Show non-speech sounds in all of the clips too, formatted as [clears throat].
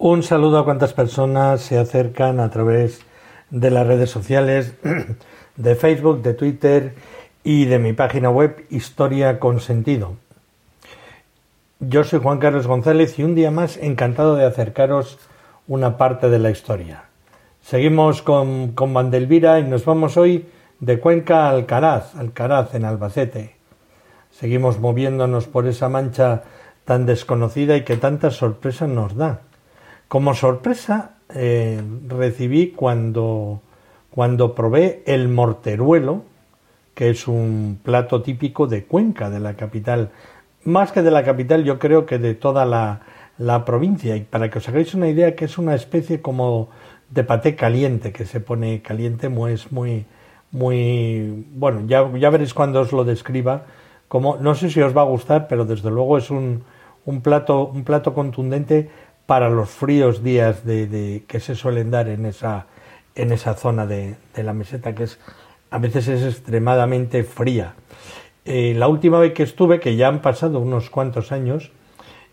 Un saludo a cuantas personas se acercan a través de las redes sociales, [clears throat] de Facebook, de Twitter y de mi página web Historia con Sentido. Yo soy Juan Carlos González y un día más encantado de acercaros una parte de la historia. Seguimos con, con Vandelvira y nos vamos hoy de Cuenca a Alcaraz, Alcaraz en Albacete. Seguimos moviéndonos por esa mancha tan desconocida y que tantas sorpresas nos da. Como sorpresa eh, recibí cuando, cuando probé el morteruelo, que es un plato típico de Cuenca, de la capital más que de la capital, yo creo que de toda la, la provincia. Y para que os hagáis una idea, que es una especie como de paté caliente, que se pone caliente, es muy, muy, bueno, ya, ya veréis cuando os lo describa, como, no sé si os va a gustar, pero desde luego es un, un plato, un plato contundente para los fríos días de, que se suelen dar en esa, en esa zona de, de la meseta, que es, a veces es extremadamente fría. Eh, la última vez que estuve, que ya han pasado unos cuantos años,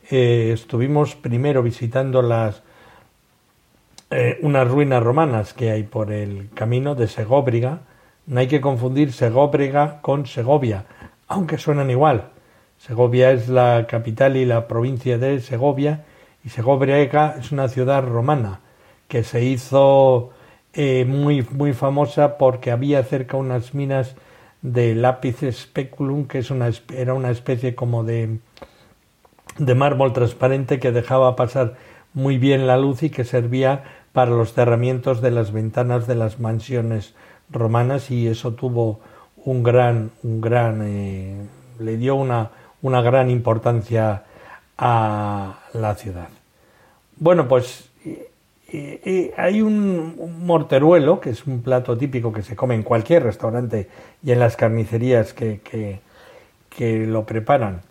eh, estuvimos primero visitando las eh, unas ruinas romanas que hay por el camino de Segóbriga. No hay que confundir Segóbriga con Segovia, aunque suenan igual. Segovia es la capital y la provincia de Segovia y Segóbriga es una ciudad romana que se hizo eh, muy, muy famosa porque había cerca unas minas de lápiz speculum, que es una, era una especie como de, de mármol transparente que dejaba pasar muy bien la luz y que servía para los cerramientos de las ventanas de las mansiones romanas y eso tuvo un gran, un gran, eh, le dio una, una gran importancia a la ciudad. Bueno, pues hay un, morteruelo, que es un plato típico que se come en cualquier restaurante y en las carnicerías que, que, lo preparan.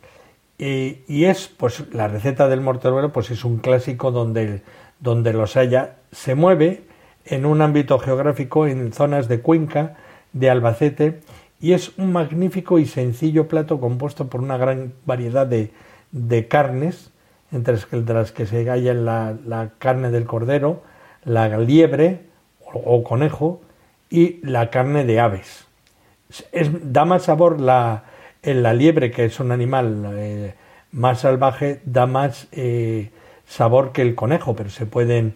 Y, y, es, pues, la receta del morteruelo, pues es un clásico donde, donde los haya. Se mueve en un ámbito geográfico en zonas de Cuenca, de Albacete, y es un magnífico y sencillo plato compuesto por una gran variedad de, de carnes, entre las que se hallan la, la carne del cordero, la liebre o, conejo y la carne de aves. Es, da más sabor la, la liebre, que es un animal eh, más salvaje, da más eh, sabor que el conejo, pero se pueden,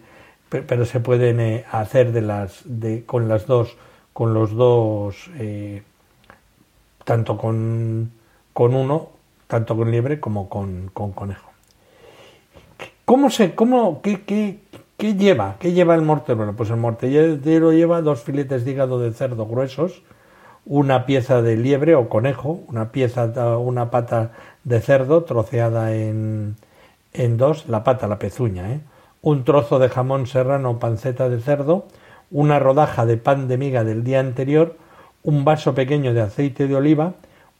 pero se pueden eh, hacer de las, de, con las dos, con los dos, tanto con, con uno, tanto con liebre como con, con conejo. ¿Cómo se, cómo, qué, qué, qué lleva? ¿Qué lleva el mortero? Pues el mortero lleva dos filetes de hígado de cerdo gruesos, una pieza de liebre o conejo, una pieza, una pata de cerdo troceada en, en dos, la pata, la pezuña, ¿eh? un trozo de jamón serrano o panceta de cerdo, una rodaja de pan de miga del día anterior, un vaso pequeño de aceite de oliva,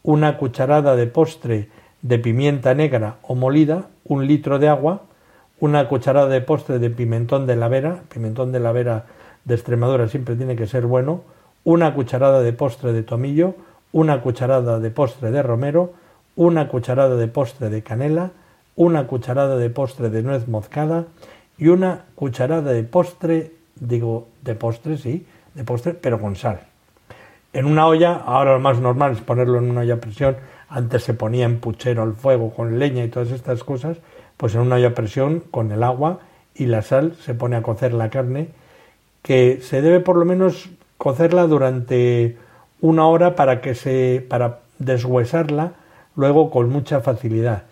una cucharada de postre de pimienta negra o molida, un litro de agua, una cucharada de postre de pimentón de la vera, pimentón de la vera de Extremadura siempre tiene que ser bueno, una cucharada de postre de tomillo, una cucharada de postre de romero, una cucharada de postre de canela, una cucharada de postre de nuez moscada y una cucharada de postre, digo, de postre, sí, de postre, pero con sal. En una olla, ahora lo más normal es ponerlo en una olla a presión, antes se ponía en puchero al fuego con leña y todas estas cosas, pues en una olla presión con el agua y la sal se pone a cocer la carne, que se debe por lo menos cocerla durante una hora para que se para deshuesarla luego con mucha facilidad.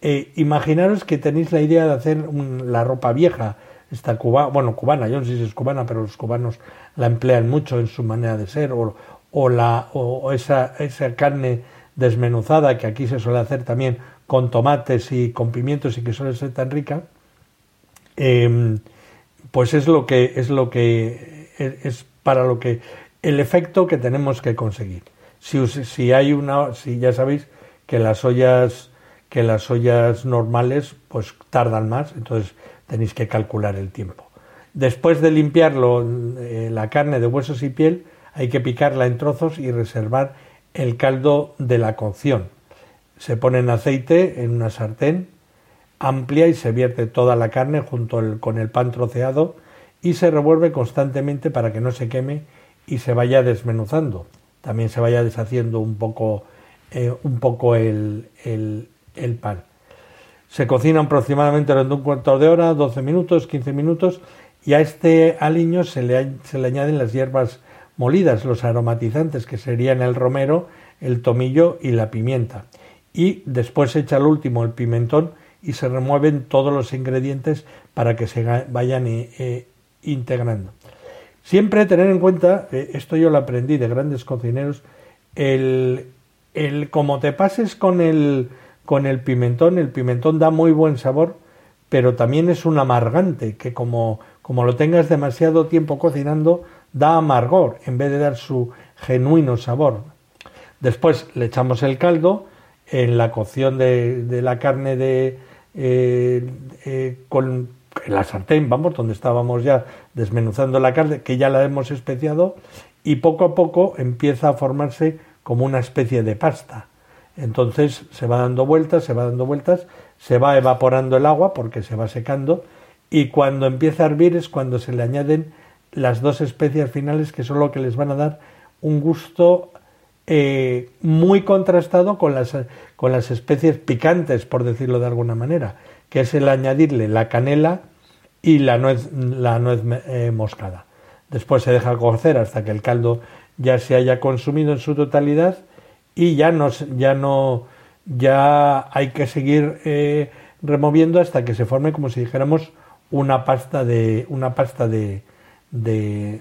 Eh, imaginaros que tenéis la idea de hacer un, la ropa vieja, esta cubana, bueno, cubana, yo no sé si es cubana, pero los cubanos la emplean mucho en su manera de ser, o, o, la, o esa, esa carne desmenuzada que aquí se suele hacer también con tomates y con pimientos y que suele ser tan rica, em, pues es lo que es lo que es para lo que el efecto que tenemos que conseguir. Si, si hay una, si ya sabéis que las ollas que las ollas normales pues tardan más, entonces tenéis que calcular el tiempo. Después de limpiarlo eh, la carne de huesos y piel, hay que picarla en trozos y reservar el caldo de la cocción. Se pone en aceite en una sartén amplia y se vierte toda la carne junto con el pan troceado y se revuelve constantemente para que no se queme y se vaya desmenuzando. También se vaya deshaciendo un poco, eh, un poco el, el, pan. Se cocina aproximadamente durante un cuarto de hora, 12 minutos, 15 minutos, y a este aliño se le, se le añaden las hierbas molidas, los aromatizantes, que serían el romero, el tomillo y la pimienta. Y después se echa al último el pimentón y se remueven todos los ingredientes para que se vayan eh, eh, integrando. Siempre tener en cuenta, eh, esto yo lo aprendí de grandes cocineros, el, el como te pases con el, con el pimentón, el pimentón da muy buen sabor, pero también es un amargante, que como, como lo tengas demasiado tiempo cocinando, da amargor en vez de dar su genuino sabor. Después le echamos el caldo en la cocción de, de la carne de, eh, eh, con la sartén, vamos, donde estábamos ya desmenuzando la carne, que ya la hemos especiado, y poco a poco empieza a formarse como una especie de pasta. Entonces se va dando vueltas, se va dando vueltas, se va evaporando el agua porque se va secando, y cuando empieza a hervir es cuando se le añaden las dos especias finales que son lo que les van a dar un gusto eh, muy contrastado con las, con las especies picantes, por decirlo de alguna manera que es el añadirle la canela y la nuez, la nuez eh, moscada. Después se deja cocer hasta que el caldo ya se haya consumido en su totalidad y ya no, ya no ya hay que seguir eh, removiendo hasta que se forme como si dijéramos una pasta de una pasta de, de,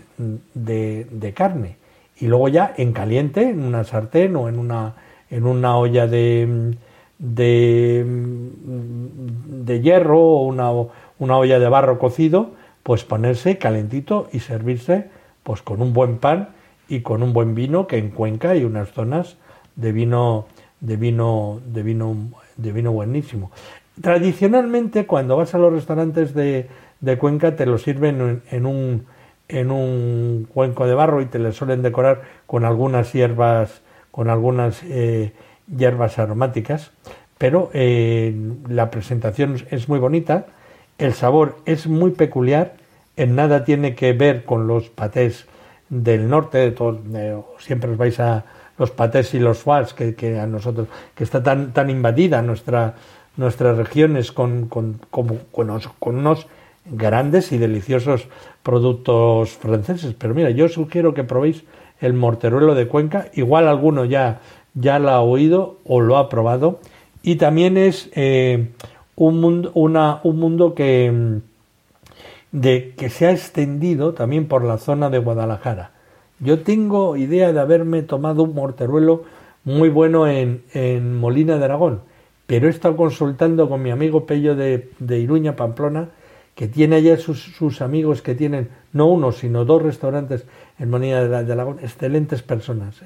de, carne y luego ya en caliente en una sartén o en una en una olla de de, de hierro o una, una olla de barro cocido, pues ponerse calentito y servirse pues con un buen pan y con un buen vino que en Cuenca hay unas zonas de vino de vino de vino de vino buenísimo. Tradicionalmente cuando vas a los restaurantes de, de Cuenca te lo sirven en, un en un cuenco de barro y te le suelen decorar con algunas hierbas con algunas eh, hierbas aromáticas, pero eh, la presentación es muy bonita, el sabor es muy peculiar, en nada tiene que ver con los patés del norte, de todos, siempre os vais a los patés y los foies que, a nosotros, que está tan, tan invadida nuestra, nuestras regiones con, con, con, con unos grandes y deliciosos productos franceses. Pero mira, yo sugiero que probéis el morteruelo de Cuenca, igual alguno ya ya la ha oído o lo ha probado y también es eh, un mundo, una, un mundo que, de, que se ha extendido también por la zona de Guadalajara. Yo tengo idea de haberme tomado un morteruelo muy bueno en, en Molina de Aragón, pero he estado consultando con mi amigo Pello de, de Iruña, Pamplona, que tiene allá sus, amigos que tienen no uno, sino dos restaurantes en Molina de, Aragón, excelentes personas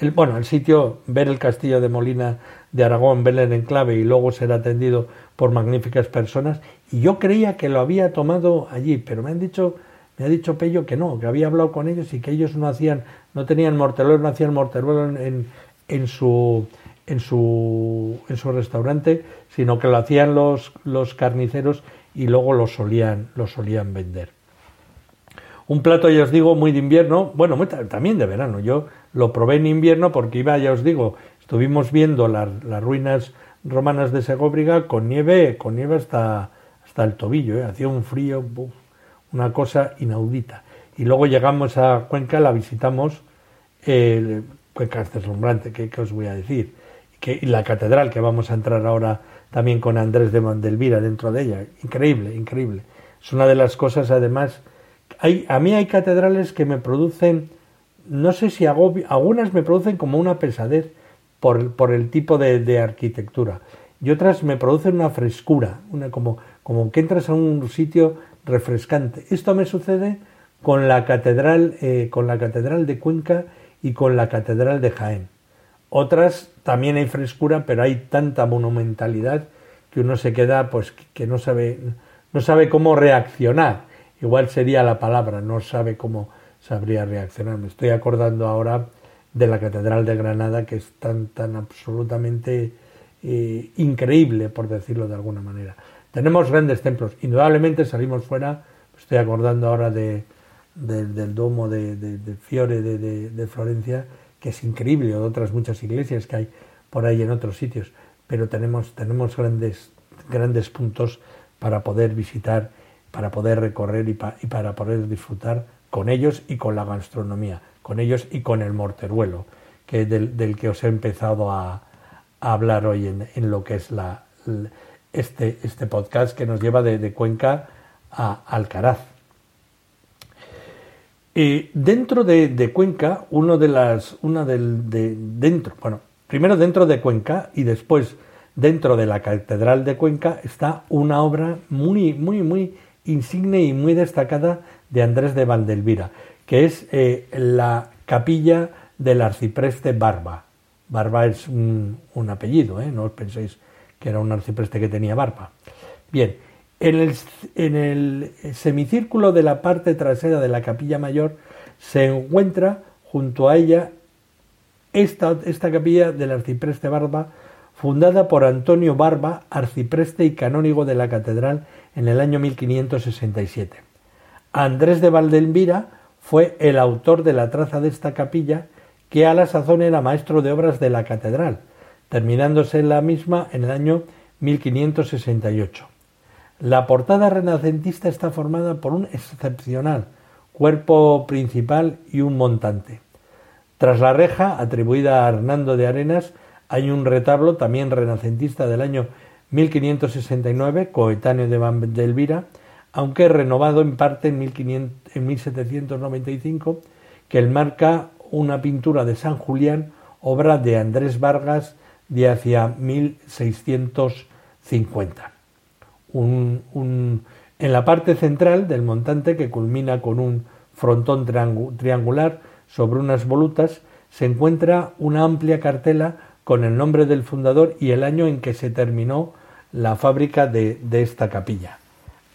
el, bueno, el sitio, ver el castillo de Molina de Aragón, ver el enclave y luego ser atendido por magníficas personas. Y yo creía que lo había tomado allí, pero me han dicho, me ha dicho Pello que no, que había hablado con ellos y que ellos no hacían, no tenían morteruelo, no hacían morteruelo en, en, su en su en su restaurante, sino que lo hacían los, los carniceros y luego lo solían, lo solían vender. Un plato, ya os digo, muy de invierno, bueno, también de verano. Yo lo probé en invierno porque iba, ya os digo, estuvimos viendo las, ruinas romanas de Segóbriga con nieve, con nieve hasta, hasta el tobillo, ¿eh? hacía un frío, una cosa inaudita. Y luego llegamos a Cuenca, la visitamos, eh, Cuenca es deslumbrante, ¿qué, os voy a decir? Que, la catedral, que vamos a entrar ahora también con Andrés de Mondelvira dentro de ella, increíble, increíble. Es una de las cosas, además, a mí hay catedrales que me producen, no sé si hago, algunas me producen como una pesadez por, el tipo de, arquitectura. y otras me producen una frescura, una como, como que entras a un sitio refrescante. Esto me sucede con la catedral, eh, con la catedral de Cuenca y con la catedral de Jaén. Otras también hay frescura, pero hay tanta monumentalidad que uno se queda, pues, que no sabe, no sabe cómo reaccionar. Igual sería la palabra, no sabe cómo sabría reaccionar. Me estoy acordando ahora de la Catedral de Granada, que es tan, tan absolutamente eh, increíble, por decirlo de alguna manera. Tenemos grandes templos. Indudablemente salimos fuera, estoy acordando ahora de, del domo de, de Fiore de, Florencia, que es increíble, o de otras muchas iglesias que hay por ahí en otros sitios. Pero tenemos, tenemos grandes, grandes puntos para poder visitar, para poder recorrer y, y para poder disfrutar con ellos y con la gastronomía, con ellos y con el morteruelo, que del, del que os he empezado a, hablar hoy en, lo que es la, este, este podcast que nos lleva de, Cuenca a Alcaraz. Y dentro de, Cuenca, uno de las, una del, de, dentro, bueno, primero dentro de Cuenca y después dentro de la Catedral de Cuenca está una obra muy, muy, muy insigne y muy destacada de Andrés de Valdelvira, que es eh, la capilla del arcipreste Barba. Barba es un, apellido, ¿eh? no os penséis que era un arcipreste que tenía barba. Bien, en el, semicírculo de la parte trasera de la capilla mayor se encuentra junto a ella esta, esta capilla del arcipreste Barba, fundada por Antonio Barba, arcipreste y canónigo de la catedral en el año 1567. Andrés de Valdelvira fue el autor de la traza de esta capilla, que a la sazón era maestro de obras de la catedral, terminándose la misma en el año 1568. La portada renacentista está formada por un excepcional cuerpo principal y un montante. Tras la reja, atribuida a Hernando de Arenas, hay un retablo también renacentista del año 1569, coetáneo de Elvira, aunque renovado en parte en, 1795, que enmarca una pintura de San Julián, obra de Andrés Vargas de hacia 1650. En la parte central del montante, que culmina con un frontón triangular sobre unas volutas, se encuentra una amplia cartela con el nombre del fundador y el año en que se terminó la fábrica de, esta capilla.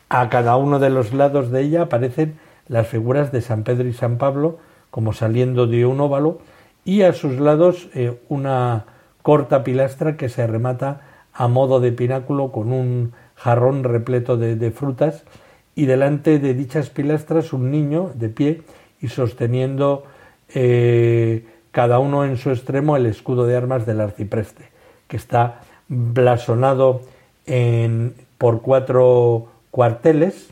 A cada uno de los lados de ella aparecen las figuras de San Pedro y San Pablo, como saliendo de un óvalo, y a sus lados eh, una corta pilastra que se remata a modo de pináculo con un jarrón repleto de, frutas y delante de dichas pilastras un niño de pie y sosteniendo eh, cada uno en su extremo el escudo de armas del arcipreste, que está blasonado en, por cuatro cuarteles,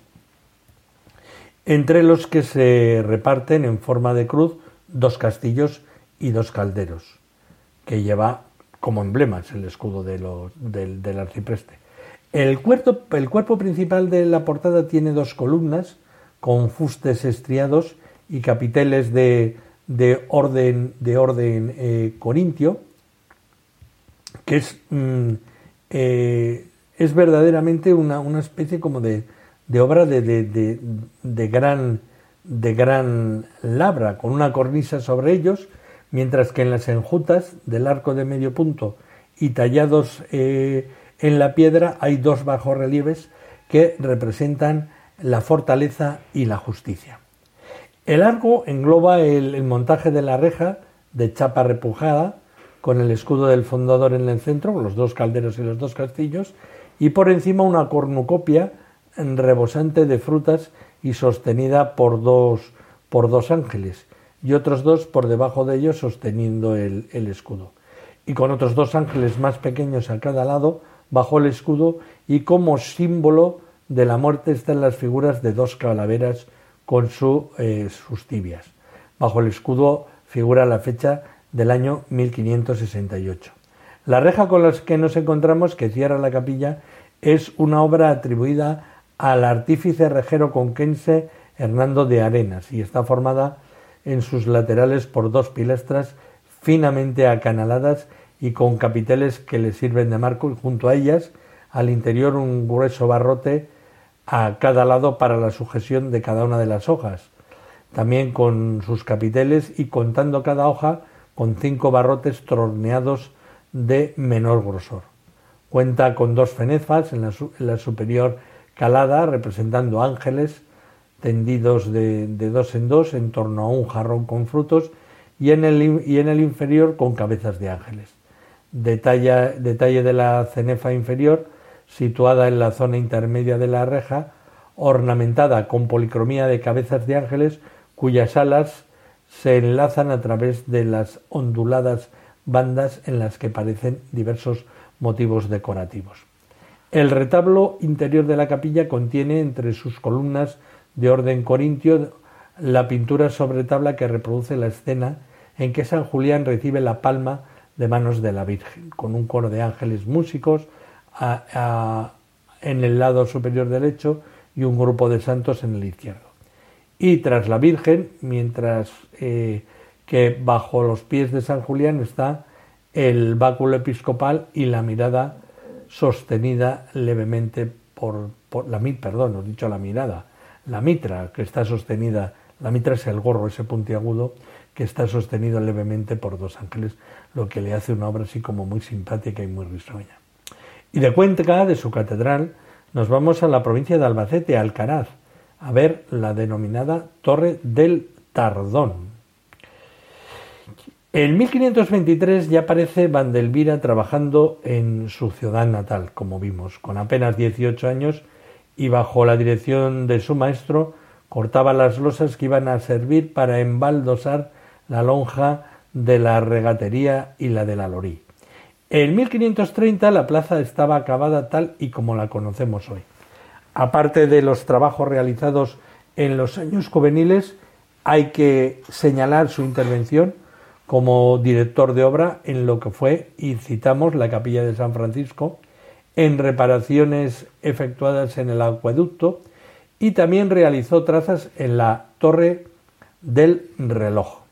entre los que se reparten en forma de cruz dos castillos y dos calderos, que lleva como emblemas el escudo del, arcipreste. El cuerpo, el cuerpo principal de la portada tiene dos columnas con fustes estriados y capiteles de, de orden, de orden eh, corintio, que es, mm, eh, es verdaderamente una, una, especie como de, de obra de, de, de, gran, de gran labra, con una cornisa sobre ellos mientras que en las enjutas del arco de medio punto y tallados eh, en la piedra hay dos bajorrelieves que representan la fortaleza y la justicia. El arco engloba el, montaje de la reja de chapa repujada, con el escudo del fundador en el centro, los dos calderos y los dos castillos, y por encima una cornucopia rebosante de frutas y sostenida por dos, por dos ángeles, y otros dos por debajo de ellos sosteniendo el, escudo. Y con otros dos ángeles más pequeños a cada lado, bajo el escudo, y como símbolo de la muerte están las figuras de dos calaveras con eh, sus tibias. Bajo el escudo figura la fecha del año 1568. La reja con la que nos encontramos, que cierra la capilla, es una obra atribuida al artífice rejero conquense Hernando de Arenas y está formada en sus laterales por dos pilastras finamente acanaladas y con capiteles que le sirven de marco y junto a ellas al interior un grueso barrote a cada lado para la sujeción de cada una de las hojas, también con sus capiteles y contando cada hoja con cinco barrotes torneados de menor grosor. Cuenta con dos fenefas en la, superior calada representando ángeles tendidos de, dos en dos en torno a un jarrón con frutos y en el, y en el inferior con cabezas de ángeles. Detalle, de la cenefa inferior situada en la zona intermedia de la reja, ornamentada con policromía de cabezas de ángeles cuyas alas se enlazan a través de las onduladas bandas en las que aparecen diversos motivos decorativos. El retablo interior de la capilla contiene entre sus columnas de orden corintio la pintura sobre tabla que reproduce la escena en que San Julián recibe la palma de manos de la Virgen, con un coro de ángeles músicos en el lado superior derecho y un grupo de santos en el izquierdo. Y tras la Virgen, mientras eh, que bajo los pies de San Julián está el báculo episcopal y la mirada sostenida levemente por, la mitra, perdón, he dicho la mirada, la mitra que está sostenida, la mitra es el gorro, ese puntiagudo que está sostenido levemente por dos ángeles, lo que le hace una obra así como muy simpática y muy risueña. Y de Cuenca, de su catedral, nos vamos a la provincia de Albacete, Alcaraz, a ver la denominada Torre del Tardón. En 1523 ya aparece Vandelvira trabajando en su ciudad natal, como vimos, con apenas 18 años y bajo la dirección de su maestro cortaba las losas que iban a servir para embaldosar la lonja de la regatería y la de la lorí. En 1530 la plaza estaba acabada tal y como la conocemos hoy. Aparte de los trabajos realizados en los años juveniles, hay que señalar su intervención como director de obra en lo que fue, y citamos, la capilla de San Francisco, en reparaciones efectuadas en el acueducto y también realizó trazas en la torre del reloj,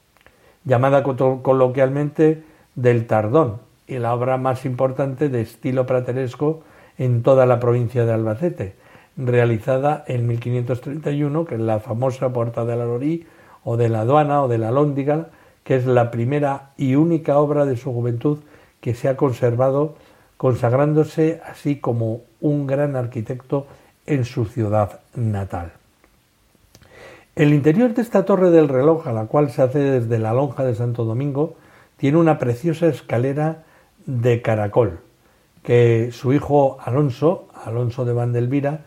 llamada coloquialmente del Tardón, y la obra más importante de estilo prateresco en toda la provincia de Albacete, realizada en 1531, que es la famosa Puerta de la Lorí o de la Aduana o de la Lóndiga, que es la primera y única obra de su juventud que se ha conservado, consagrándose así como un gran arquitecto en su ciudad natal. El interior de esta torre del reloj, a la cual se hace desde la lonja de Santo Domingo, tiene una preciosa escalera de caracol, que su hijo Alonso, Alonso de Vandelvira,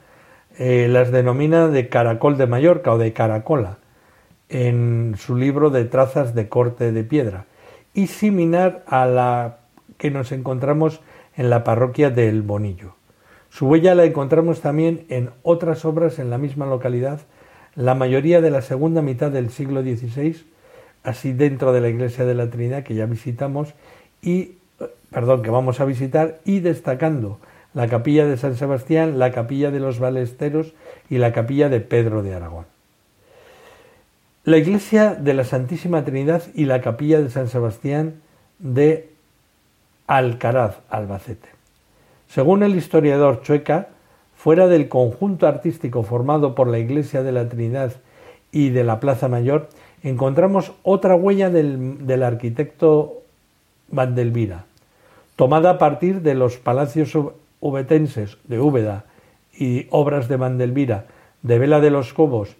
eh, las denomina de caracol de Mallorca o de caracola en su libro de trazas de corte de piedra y similar a la que nos encontramos en la parroquia del Bonillo. Su huella la encontramos también en otras obras en la misma localidad, la mayoría de la segunda mitad del siglo XVI, así dentro de la iglesia de la Trinidad que ya visitamos y perdón, que vamos a visitar y destacando la capilla de San Sebastián, la capilla de los Balesteros y la capilla de Pedro de Aragón. La iglesia de la Santísima Trinidad y la capilla de San Sebastián de Alcaraz, Albacete. Según el historiador Chueca, fuera del conjunto artístico formado por la iglesia de la Trinidad y de la Plaza Mayor, encontramos otra huella del, arquitecto Vandelvira, tomada a partir de los palacios ubetenses de Úbeda y obras de Vandelvira, de Vela de los Cobos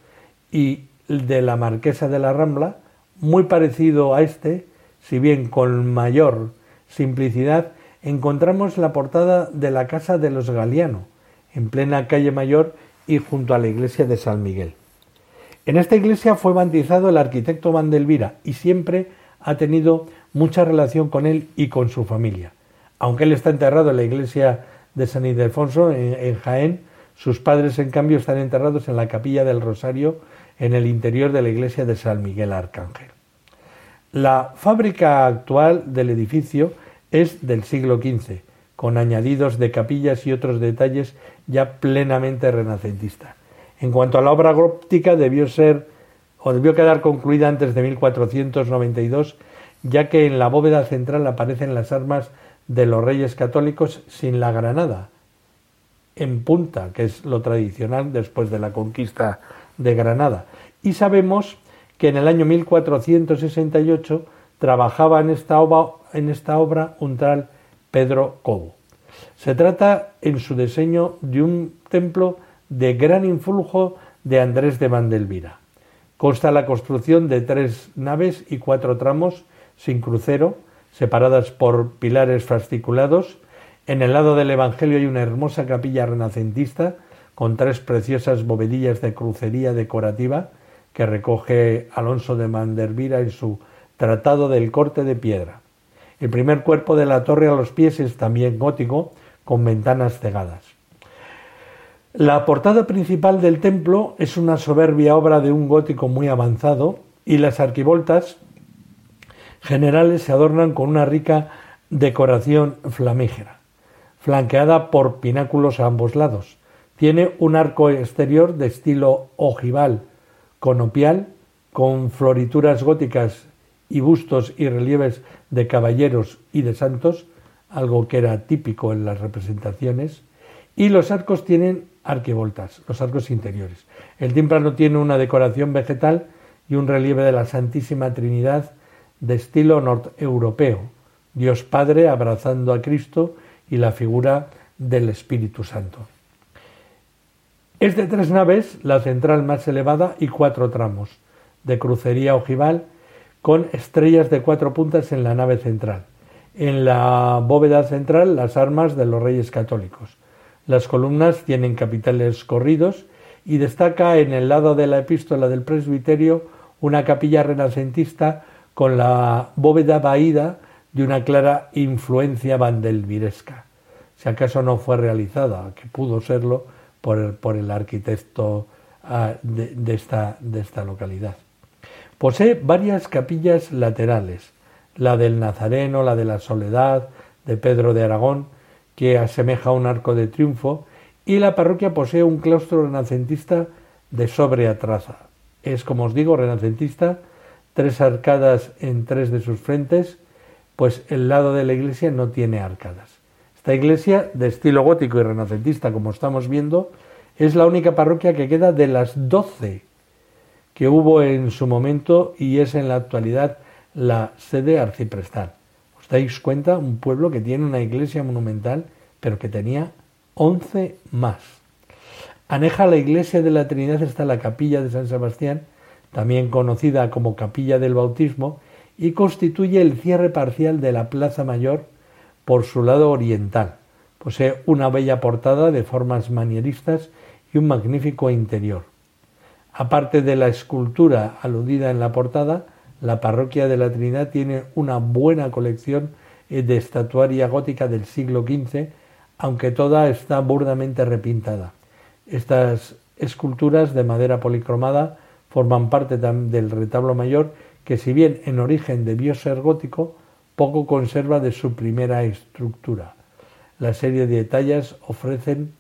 y de la Marquesa de la Rambla, muy parecido a este, si bien con mayor simplicidad, encontramos la portada de la Casa de los Galiano, en plena calle Mayor y junto a la iglesia de San Miguel. En esta iglesia fue bautizado el arquitecto Vandelvira y siempre ha tenido mucha relación con él y con su familia. Aunque él está enterrado en la iglesia de San Ildefonso, en, Jaén, sus padres, en cambio, están enterrados en la capilla del Rosario, en el interior de la iglesia de San Miguel Arcángel. La fábrica actual del edificio es del siglo XV, con añadidos de capillas y otros detalles ya plenamente renacentistas. En cuanto a la obra gótica, debió ser o debió quedar concluida antes de 1492 ya que en la bóveda central aparecen las armas de los reyes católicos sin la granada, en punta, que es lo tradicional después de la conquista de Granada. Y sabemos que en el año 1468 trabajaba en esta obra, en esta obra un tal Pedro Cobo. Se trata en su diseño de un templo de gran influjo de Andrés de Vandelvira. Consta la construcción de tres naves y cuatro tramos sin crucero, separadas por pilares fasciculados. En el lado del Evangelio hay una hermosa capilla renacentista con tres preciosas bovedillas de crucería decorativa que recoge Alonso de Mandervira en su Tratado del corte de piedra. El primer cuerpo de la torre a los pies es también gótico, con ventanas cegadas. La portada principal del templo es una soberbia obra de un gótico muy avanzado y las arquivoltas generales se adornan con una rica decoración flamígera, flanqueada por pináculos a ambos lados. Tiene un arco exterior de estilo ojival, conopial, con florituras góticas y bustos y relieves de caballeros y de santos, algo que era típico en las representaciones, y los arcos tienen arquivoltas, los arcos interiores. El tímpano tiene una decoración vegetal y un relieve de la Santísima Trinidad de estilo norteuropeo, Dios Padre abrazando a Cristo y la figura del Espíritu Santo. Es de tres naves, la central más elevada y cuatro tramos, de crucería ojival, con estrellas de cuatro puntas en la nave central. En la bóveda central las armas de los reyes católicos. Las columnas tienen capiteles corridos y destaca en el lado de la epístola del presbiterio una capilla renacentista con la bóveda vaída de una clara influencia vandelviresca, si acaso no fue realizada, que pudo serlo por el, por el arquitecto ah, de, esta, de esta localidad. Posee varias capillas laterales, la del Nazareno, la de la Soledad, de Pedro de Aragón, que asemeja un arco de triunfo, y la parroquia posee un claustro renacentista de sobria traza. Es, como os digo, renacentista tres arcadas en tres de sus frentes, pues el lado de la iglesia no tiene arcadas. Esta iglesia, de estilo gótico y renacentista, como estamos viendo, es la única parroquia que queda de las doce que hubo en su momento y es en la actualidad la sede arciprestal. ¿Os dais cuenta? Un pueblo que tiene una iglesia monumental, pero que tenía once más. Aneja la iglesia de la Trinidad está la capilla de San Sebastián, también conocida como Capilla del Bautismo, y constituye el cierre parcial de la Plaza Mayor por su lado oriental. Posee una bella portada de formas manieristas y un magnífico interior. Aparte de la escultura aludida en la portada, la parroquia de la Trinidad tiene una buena colección de estatuaria gótica del siglo XV, aunque toda está burdamente repintada. Estas esculturas de madera policromada forman parte del retablo mayor que si bien en origen debió ser gótico, poco conserva de su primera estructura. La serie de tallas ofrecen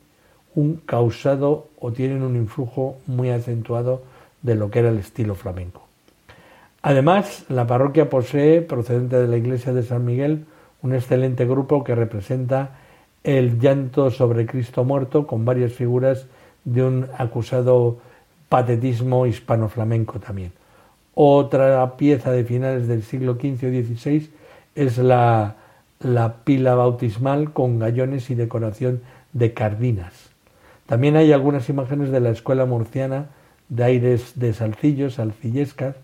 un causado o tienen un influjo muy acentuado de lo que era el estilo flamenco. Además, la parroquia posee, procedente de la iglesia de San Miguel, un excelente grupo que representa el llanto sobre Cristo muerto con varias figuras de un acusado patetismo hispano-flamenco también. Otra pieza de finales del siglo XV o XVI es la, la pila bautismal con gallones y decoración de cardinas. También hay algunas imágenes de la escuela murciana de aires de salcillos, salcillescas,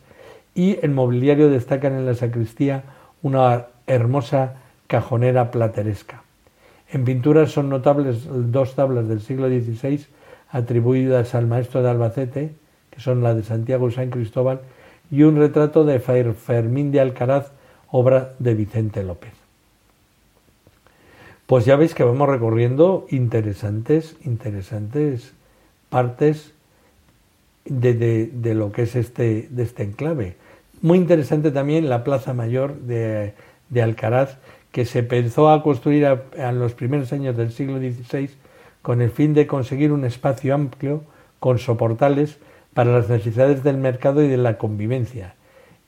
y el mobiliario destacan en la sacristía una hermosa cajonera plateresca. En pinturas son notables dos tablas del siglo XVI atribuidas al maestro de Albacete, que son la de Santiago y San Cristóbal, y un retrato de Fermín de Alcaraz, obra de Vicente López. Pues ya veis que vamos recorriendo interesantes, interesantes partes de, lo que es este, de este enclave. Muy interesante también la Plaza Mayor de, Alcaraz, que se pensó a construir en los primeros años del siglo XVI con el fin de conseguir un espacio amplio con soportales para las necesidades del mercado y de la convivencia.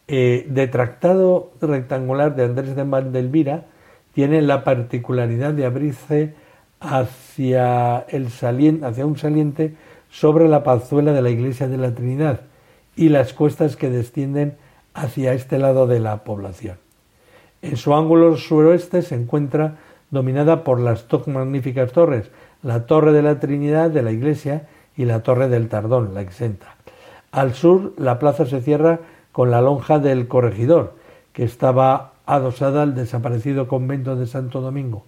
eh, de tractado rectangular de Andrés de Vandelvira tiene la particularidad de abrirse hacia, el saliente, hacia un saliente sobre la pazuela de la iglesia de la Trinidad y las cuestas que descienden hacia este lado de la población. En su ángulo suroeste se encuentra dominada por las dos magníficas torres, la Torre de la Trinidad de la iglesia y la Torre del Tardón, la exenta. Al sur, la plaza se cierra con la lonja del corregidor, que estaba adosada al desaparecido convento de Santo Domingo.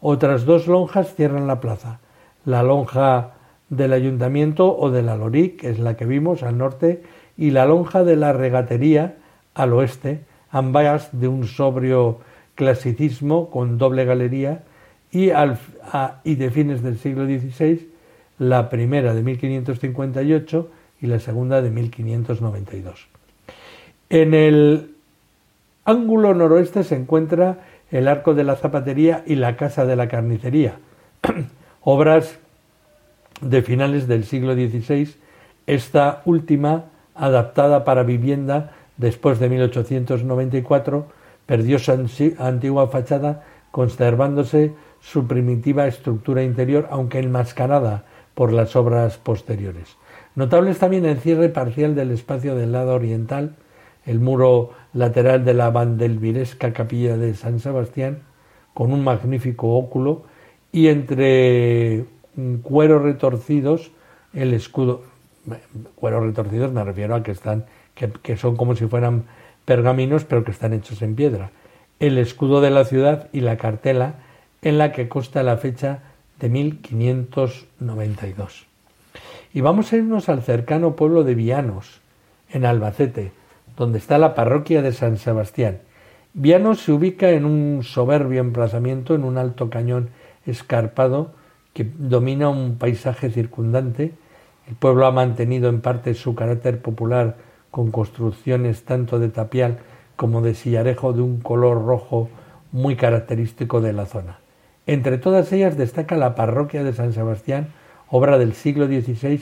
Otras dos lonjas cierran la plaza. La lonja del ayuntamiento o de la Loric, que es la que vimos al norte, y la lonja de la regatería al oeste, ambas de un sobrio clasicismo con doble galería y, y de fines del siglo XVI, la primera de 1558 y la segunda de 1592. En el ángulo noroeste se encuentra el arco de la zapatería y la casa de la carnicería, [clears throat] obras de finales del siglo XVI, esta última adaptada para vivienda después de 1894, perdió su antigua fachada conservándose su primitiva estructura interior, aunque enmascarada por las obras posteriores. Notable es también el cierre parcial del espacio del lado oriental, el muro lateral de la vandelviresca capilla de San Sebastián, con un magnífico óculo, y entre cueros retorcidos el escudo. Cueros retorcidos me refiero a que están, que, son como si fueran pergaminos, pero que están hechos en piedra. El escudo de la ciudad y la cartela en la que consta la fecha de 1592. Y vamos a irnos al cercano pueblo de Vianos, en Albacete, donde está la parroquia de San Sebastián. Vianos se ubica en un soberbio emplazamiento en un alto cañón escarpado que domina un paisaje circundante. El pueblo ha mantenido en parte su carácter popular con construcciones tanto de tapial como de sillarejo de un color rojo muy característico de la zona. Entre todas ellas destaca la parroquia de San Sebastián, obra del siglo XVI,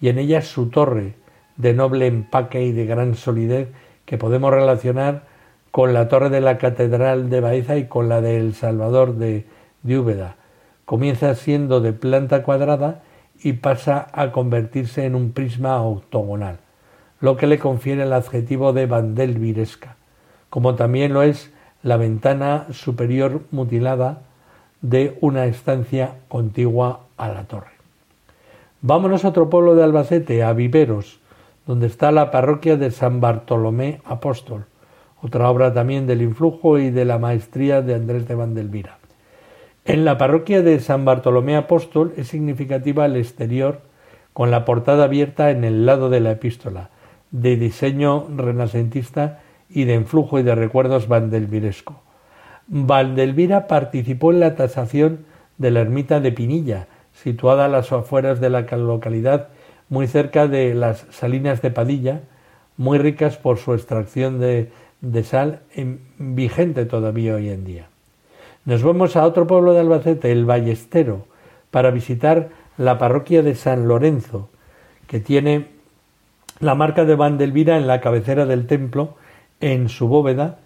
y en ella su torre, de noble empaque y de gran solidez que podemos relacionar con la torre de la Catedral de Baeza y con la de El Salvador de, de Úbeda. Comienza siendo de planta cuadrada y pasa a convertirse en un prisma octogonal, lo que le confiere el adjetivo de bandel viresca, como también lo es la ventana superior mutilada de una estancia contigua a la torre. Vámonos a otro pueblo de Albacete, a Viveros, donde está la parroquia de San Bartolomé Apóstol, otra obra también del influjo y de la maestría de Andrés de Vandelvira. En la parroquia de San Bartolomé Apóstol es significativa el exterior con la portada abierta en el lado de la epístola, de diseño renacentista y de influjo y de recuerdos vandelviresco. Vandelvira participó en la tasación de la ermita de Pinilla, situada a las afueras de la localidad muy cerca de las salinas de Padilla, muy ricas por su extracción de, sal, vigente todavía hoy en día. Nos vamos a otro pueblo de Albacete, el Ballestero, para visitar la parroquia de San Lorenzo, que tiene la marca de Vandelvira en la cabecera del templo, en su bóveda,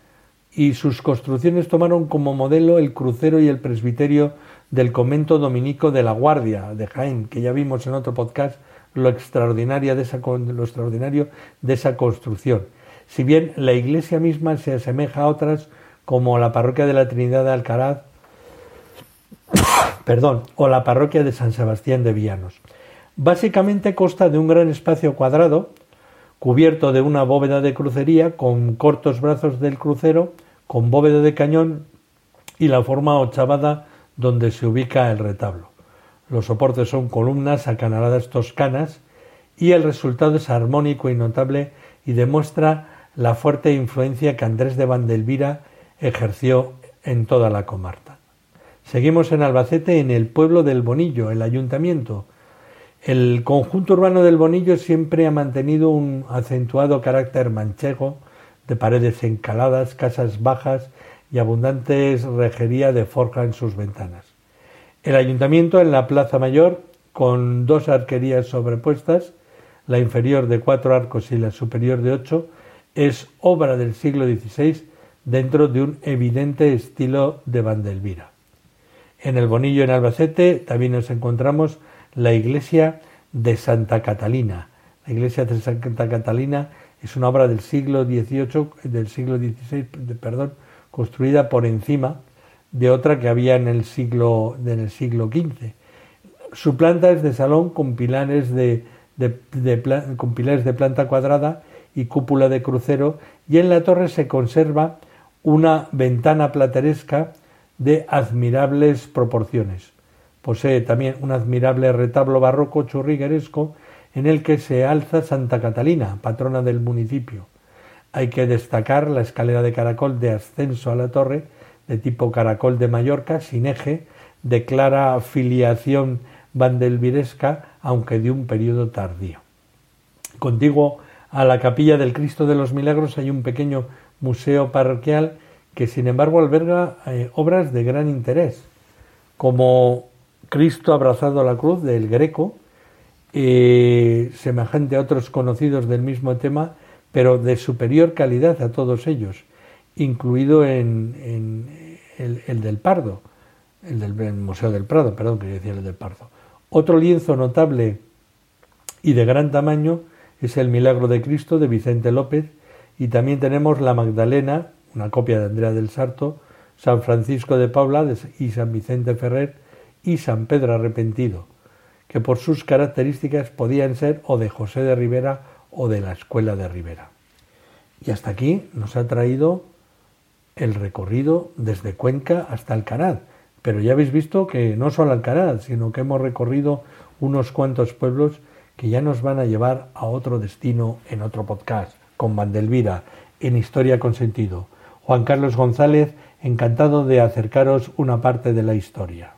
y sus construcciones tomaron como modelo el crucero y el presbiterio del convento dominico de la Guardia de Jaén, que ya vimos en otro podcast lo, extraordinaria de esa, lo extraordinario de esa construcción. Si bien la iglesia misma se asemeja a otras como la parroquia de la Trinidad de Alcaraz, [coughs] perdón, o la parroquia de San Sebastián de Villanos. Básicamente consta de un gran espacio cuadrado, cubierto de una bóveda de crucería con cortos brazos del crucero, con bóveda de cañón y la forma ochavada donde se ubica el retablo. Los soportes son columnas acanaladas toscanas y el resultado es armónico y notable y demuestra la fuerte influencia que Andrés de Vandelvira ejerció en toda la comarca. Seguimos en Albacete, en el pueblo del Bonillo, el ayuntamiento. El conjunto urbano del Bonillo siempre ha mantenido un acentuado carácter manchego, de paredes encaladas, casas bajas y abundantes rejería de forja en sus ventanas. El ayuntamiento en la Plaza Mayor, con dos arquerías sobrepuestas, la inferior de cuatro arcos y la superior de ocho, es obra del siglo XVI dentro de un evidente estilo de Vandelvira. En el Bonillo en Albacete también nos encontramos la iglesia de Santa Catalina. La iglesia de Santa Catalina es una obra del siglo XVIII, del siglo XVI, perdón, construida por encima de otra que había en el siglo, en el siglo XV. Su planta es de salón con pilares de, con pilares de planta cuadrada y cúpula de crucero y en la torre se conserva una ventana plateresca de admirables proporciones. Posee también un admirable retablo barroco churrigueresco en el que se alza Santa Catalina, patrona del municipio. Hay que destacar la escalera de caracol de ascenso a la torre, de tipo caracol de Mallorca, sin eje, de clara filiación vandelviresca, aunque de un periodo tardío. Contiguo a la capilla del Cristo de los Milagros hay un pequeño museo parroquial que sin embargo alberga eh, obras de gran interés, como Cristo abrazado a la cruz del Greco, eh, semejante a otros conocidos del mismo tema, pero de superior calidad a todos ellos, incluido en, el, del Pardo, el del Museo del Prado, perdón, quería decir el del Pardo. Otro lienzo notable y de gran tamaño es el Milagro de Cristo de Vicente López y también tenemos la Magdalena una copia de Andrea del Sarto, San Francisco de Paula y San Vicente Ferrer y San Pedro Arrepentido, que por sus características podían ser o de José de Rivera o de la Escuela de Rivera. Y hasta aquí nos ha traído el recorrido desde Cuenca hasta Alcaraz. Pero ya habéis visto que no solo Alcaraz, sino que hemos recorrido unos cuantos pueblos que ya nos van a llevar a otro destino en otro podcast, con Vandelvira, en Historia con Sentido. Juan Carlos González, encantado de acercaros una parte de la historia.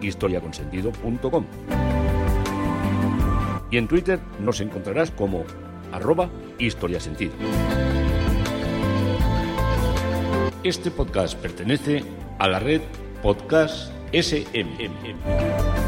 www.historiaconsentido.com. Y en Twitter nos encontrarás como arroba historiasentido. Este podcast pertenece a la red Podcast SMM.